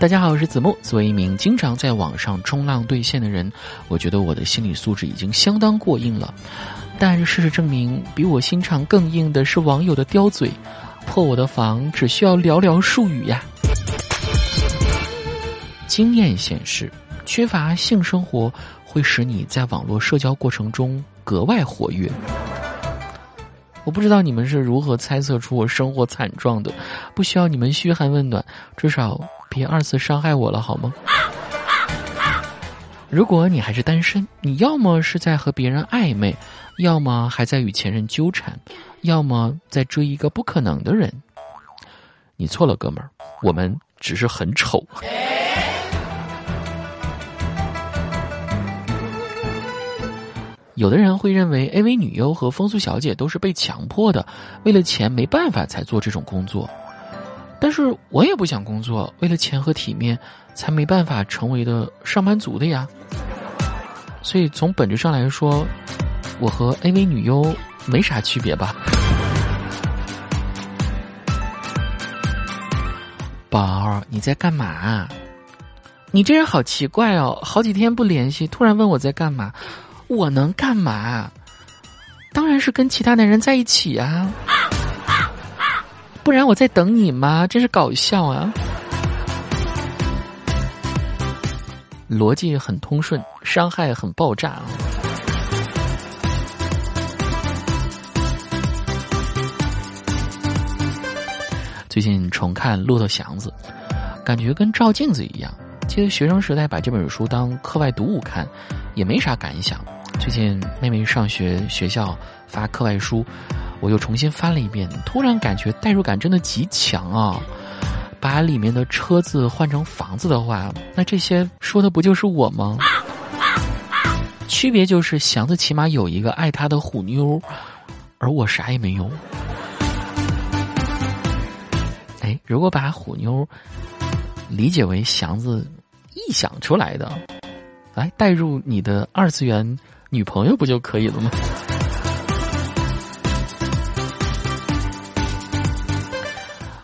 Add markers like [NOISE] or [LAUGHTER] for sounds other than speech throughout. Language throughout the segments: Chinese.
大家好，我是子木。作为一名经常在网上冲浪兑现的人，我觉得我的心理素质已经相当过硬了。但事实证明，比我心肠更硬的是网友的刁嘴，破我的防只需要寥寥数语呀。经验显示，缺乏性生活会使你在网络社交过程中格外活跃。我不知道你们是如何猜测出我生活惨状的，不需要你们嘘寒问暖，至少。别二次伤害我了好吗？如果你还是单身，你要么是在和别人暧昧，要么还在与前任纠缠，要么在追一个不可能的人。你错了，哥们儿，我们只是很丑。有的人会认为，AV 女优和风俗小姐都是被强迫的，为了钱没办法才做这种工作。但是我也不想工作，为了钱和体面，才没办法成为的上班族的呀。所以从本质上来说，我和 AV 女优没啥区别吧。宝儿，你在干嘛？你这人好奇怪哦，好几天不联系，突然问我在干嘛，我能干嘛？当然是跟其他男人在一起啊。不然我在等你吗？真是搞笑啊！逻辑很通顺，伤害很爆炸！最近重看《骆驼祥子》，感觉跟照镜子一样。记得学生时代把这本书当课外读物看，也没啥感想。最近妹妹上学，学校发课外书。我又重新翻了一遍，突然感觉代入感真的极强啊！把里面的车子换成房子的话，那这些说的不就是我吗？区别就是祥子起码有一个爱他的虎妞，而我啥也没有。哎，如果把虎妞理解为祥子臆想出来的，来代入你的二次元女朋友不就可以了吗？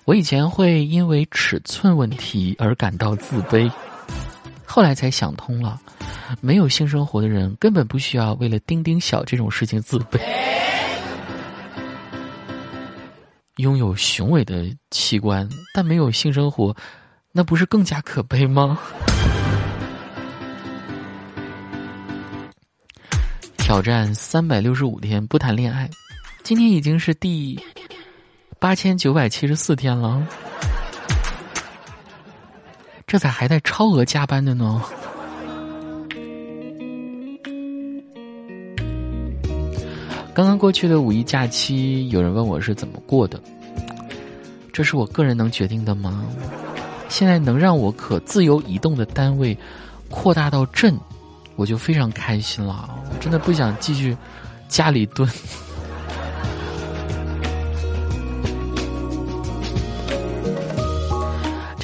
我以前会因为尺寸问题而感到自卑，后来才想通了，没有性生活的人根本不需要为了丁丁小这种事情自卑。拥有雄伟的器官但没有性生活，那不是更加可悲吗？挑战三百六十五天不谈恋爱，今天已经是第。八千九百七十四天了，这咋还在超额加班的呢？刚刚过去的五一假期，有人问我是怎么过的，这是我个人能决定的吗？现在能让我可自由移动的单位扩大到镇，我就非常开心了。我真的不想继续家里蹲。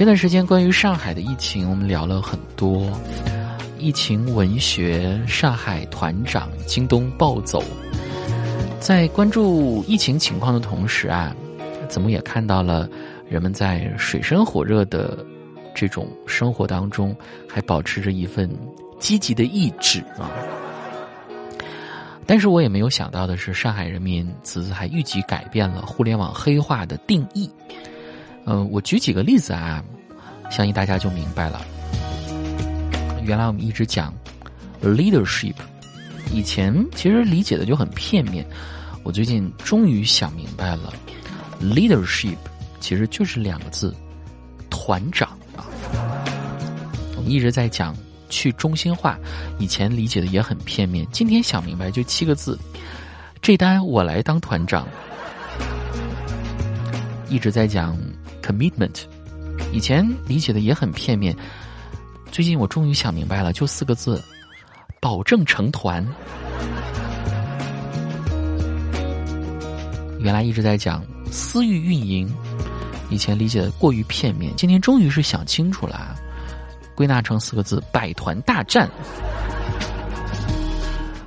这段时间关于上海的疫情，我们聊了很多，疫情文学、上海团长、京东暴走。在关注疫情情况的同时啊，怎么也看到了人们在水深火热的这种生活当中，还保持着一份积极的意志啊。但是我也没有想到的是，上海人民此次还预计改变了互联网黑化的定义。嗯，我举几个例子啊，相信大家就明白了。原来我们一直讲 leadership，以前其实理解的就很片面。我最近终于想明白了，leadership 其实就是两个字，团长啊。我们一直在讲去中心化，以前理解的也很片面，今天想明白就七个字，这单我来当团长。一直在讲。Commitment，以前理解的也很片面，最近我终于想明白了，就四个字：保证成团。原来一直在讲私域运营，以前理解的过于片面，今天终于是想清楚了，归纳成四个字：百团大战。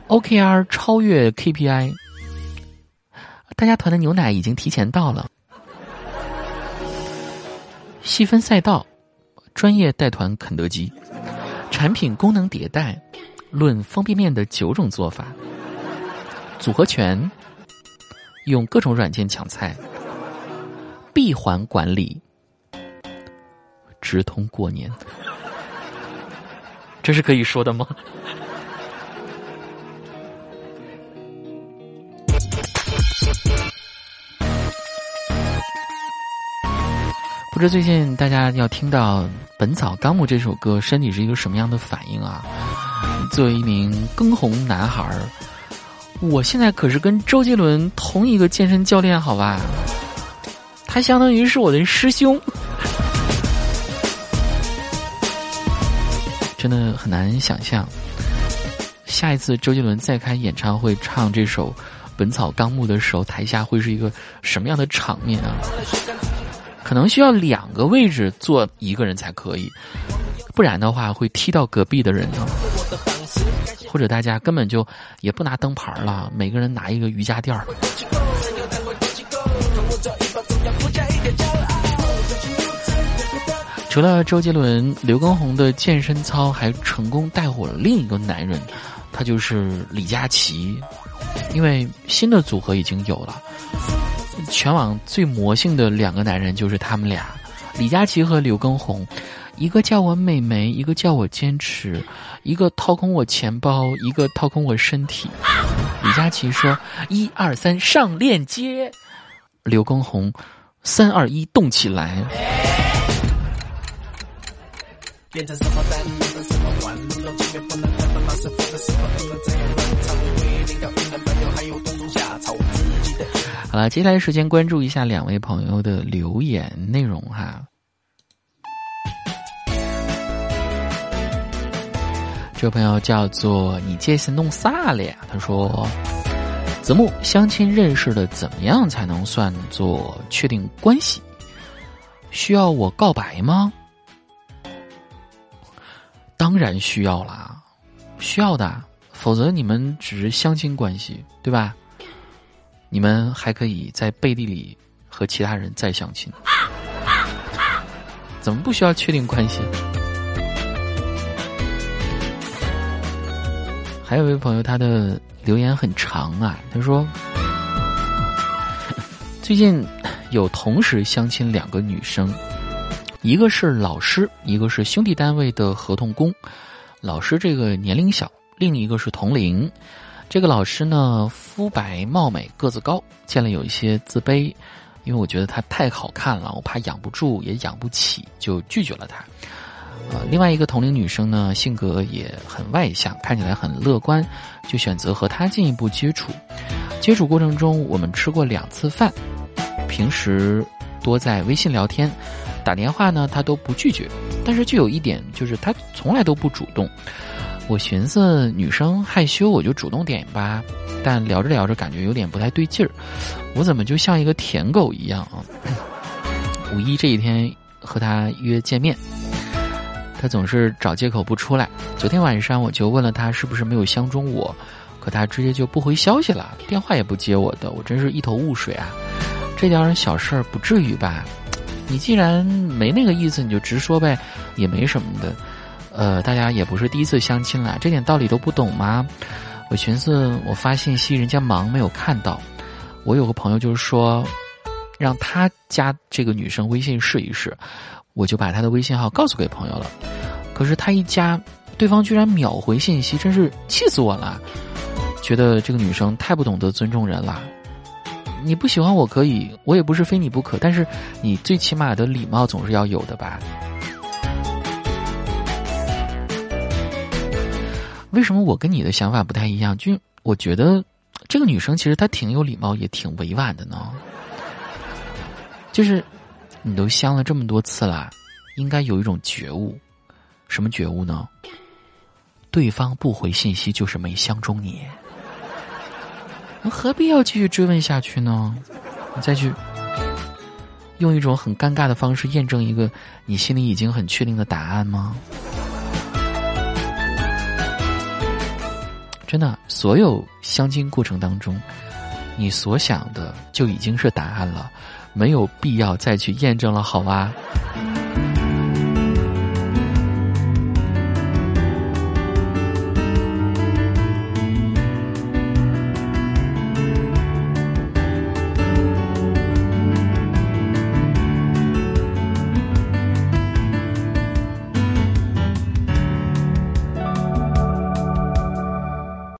OKR 超越 KPI，大家团的牛奶已经提前到了。细分赛道，专业带团肯德基，产品功能迭代，论方便面的九种做法，组合拳，用各种软件抢菜，闭环管理，直通过年，这是可以说的吗？不知最近大家要听到《本草纲目》这首歌，身体是一个什么样的反应啊？作为一名更红男孩儿，我现在可是跟周杰伦同一个健身教练，好吧？他相当于是我的师兄，[LAUGHS] 真的很难想象，下一次周杰伦再开演唱会唱这首《本草纲目》的时候，台下会是一个什么样的场面啊？可能需要两个位置坐一个人才可以，不然的话会踢到隔壁的人呢。或者大家根本就也不拿灯牌了，每个人拿一个瑜伽垫儿。除了周杰伦，刘畊宏的健身操还成功带火了另一个男人，他就是李佳琦，因为新的组合已经有了。全网最魔性的两个男人就是他们俩，李佳琦和刘畊宏，一个叫我美眉，一个叫我坚持，一个掏空我钱包，一个掏空我身体。李佳琦说：“一二三，上链接。”刘畊宏：“三二一，动起来。”好了，接下来时间关注一下两位朋友的留言内容哈。这位朋友叫做你这是弄啥了呀？他说：“子木，相亲认识的怎么样才能算作确定关系？需要我告白吗？”当然需要啦，需要的，否则你们只是相亲关系，对吧？你们还可以在背地里和其他人再相亲，怎么不需要确定关系？还有一位朋友，他的留言很长啊，他说：“ [LAUGHS] 最近有同时相亲两个女生，一个是老师，一个是兄弟单位的合同工。老师这个年龄小，另一个是同龄。”这个老师呢，肤白貌美，个子高，见了有一些自卑，因为我觉得她太好看了，我怕养不住也养不起，就拒绝了她。呃，另外一个同龄女生呢，性格也很外向，看起来很乐观，就选择和她进一步接触。接触过程中，我们吃过两次饭，平时多在微信聊天，打电话呢，他都不拒绝，但是就有一点，就是他从来都不主动。我寻思女生害羞，我就主动点吧。但聊着聊着，感觉有点不太对劲儿。我怎么就像一个舔狗一样啊？五一这一天和他约见面，他总是找借口不出来。昨天晚上我就问了他是不是没有相中我，可他直接就不回消息了，电话也不接我的。我真是一头雾水啊！这点小事儿不至于吧？你既然没那个意思，你就直说呗，也没什么的。呃，大家也不是第一次相亲了，这点道理都不懂吗？我寻思，我发信息人家忙没有看到。我有个朋友就是说，让他加这个女生微信试一试，我就把他的微信号告诉给朋友了。可是他一加，对方居然秒回信息，真是气死我了！觉得这个女生太不懂得尊重人了。你不喜欢我可以，我也不是非你不可，但是你最起码的礼貌总是要有的吧。为什么我跟你的想法不太一样？就我觉得，这个女生其实她挺有礼貌，也挺委婉的呢。就是你都相了这么多次了，应该有一种觉悟。什么觉悟呢？对方不回信息就是没相中你。我何必要继续追问下去呢？你再去用一种很尴尬的方式验证一个你心里已经很确定的答案吗？真的，所有相亲过程当中，你所想的就已经是答案了，没有必要再去验证了，好吧？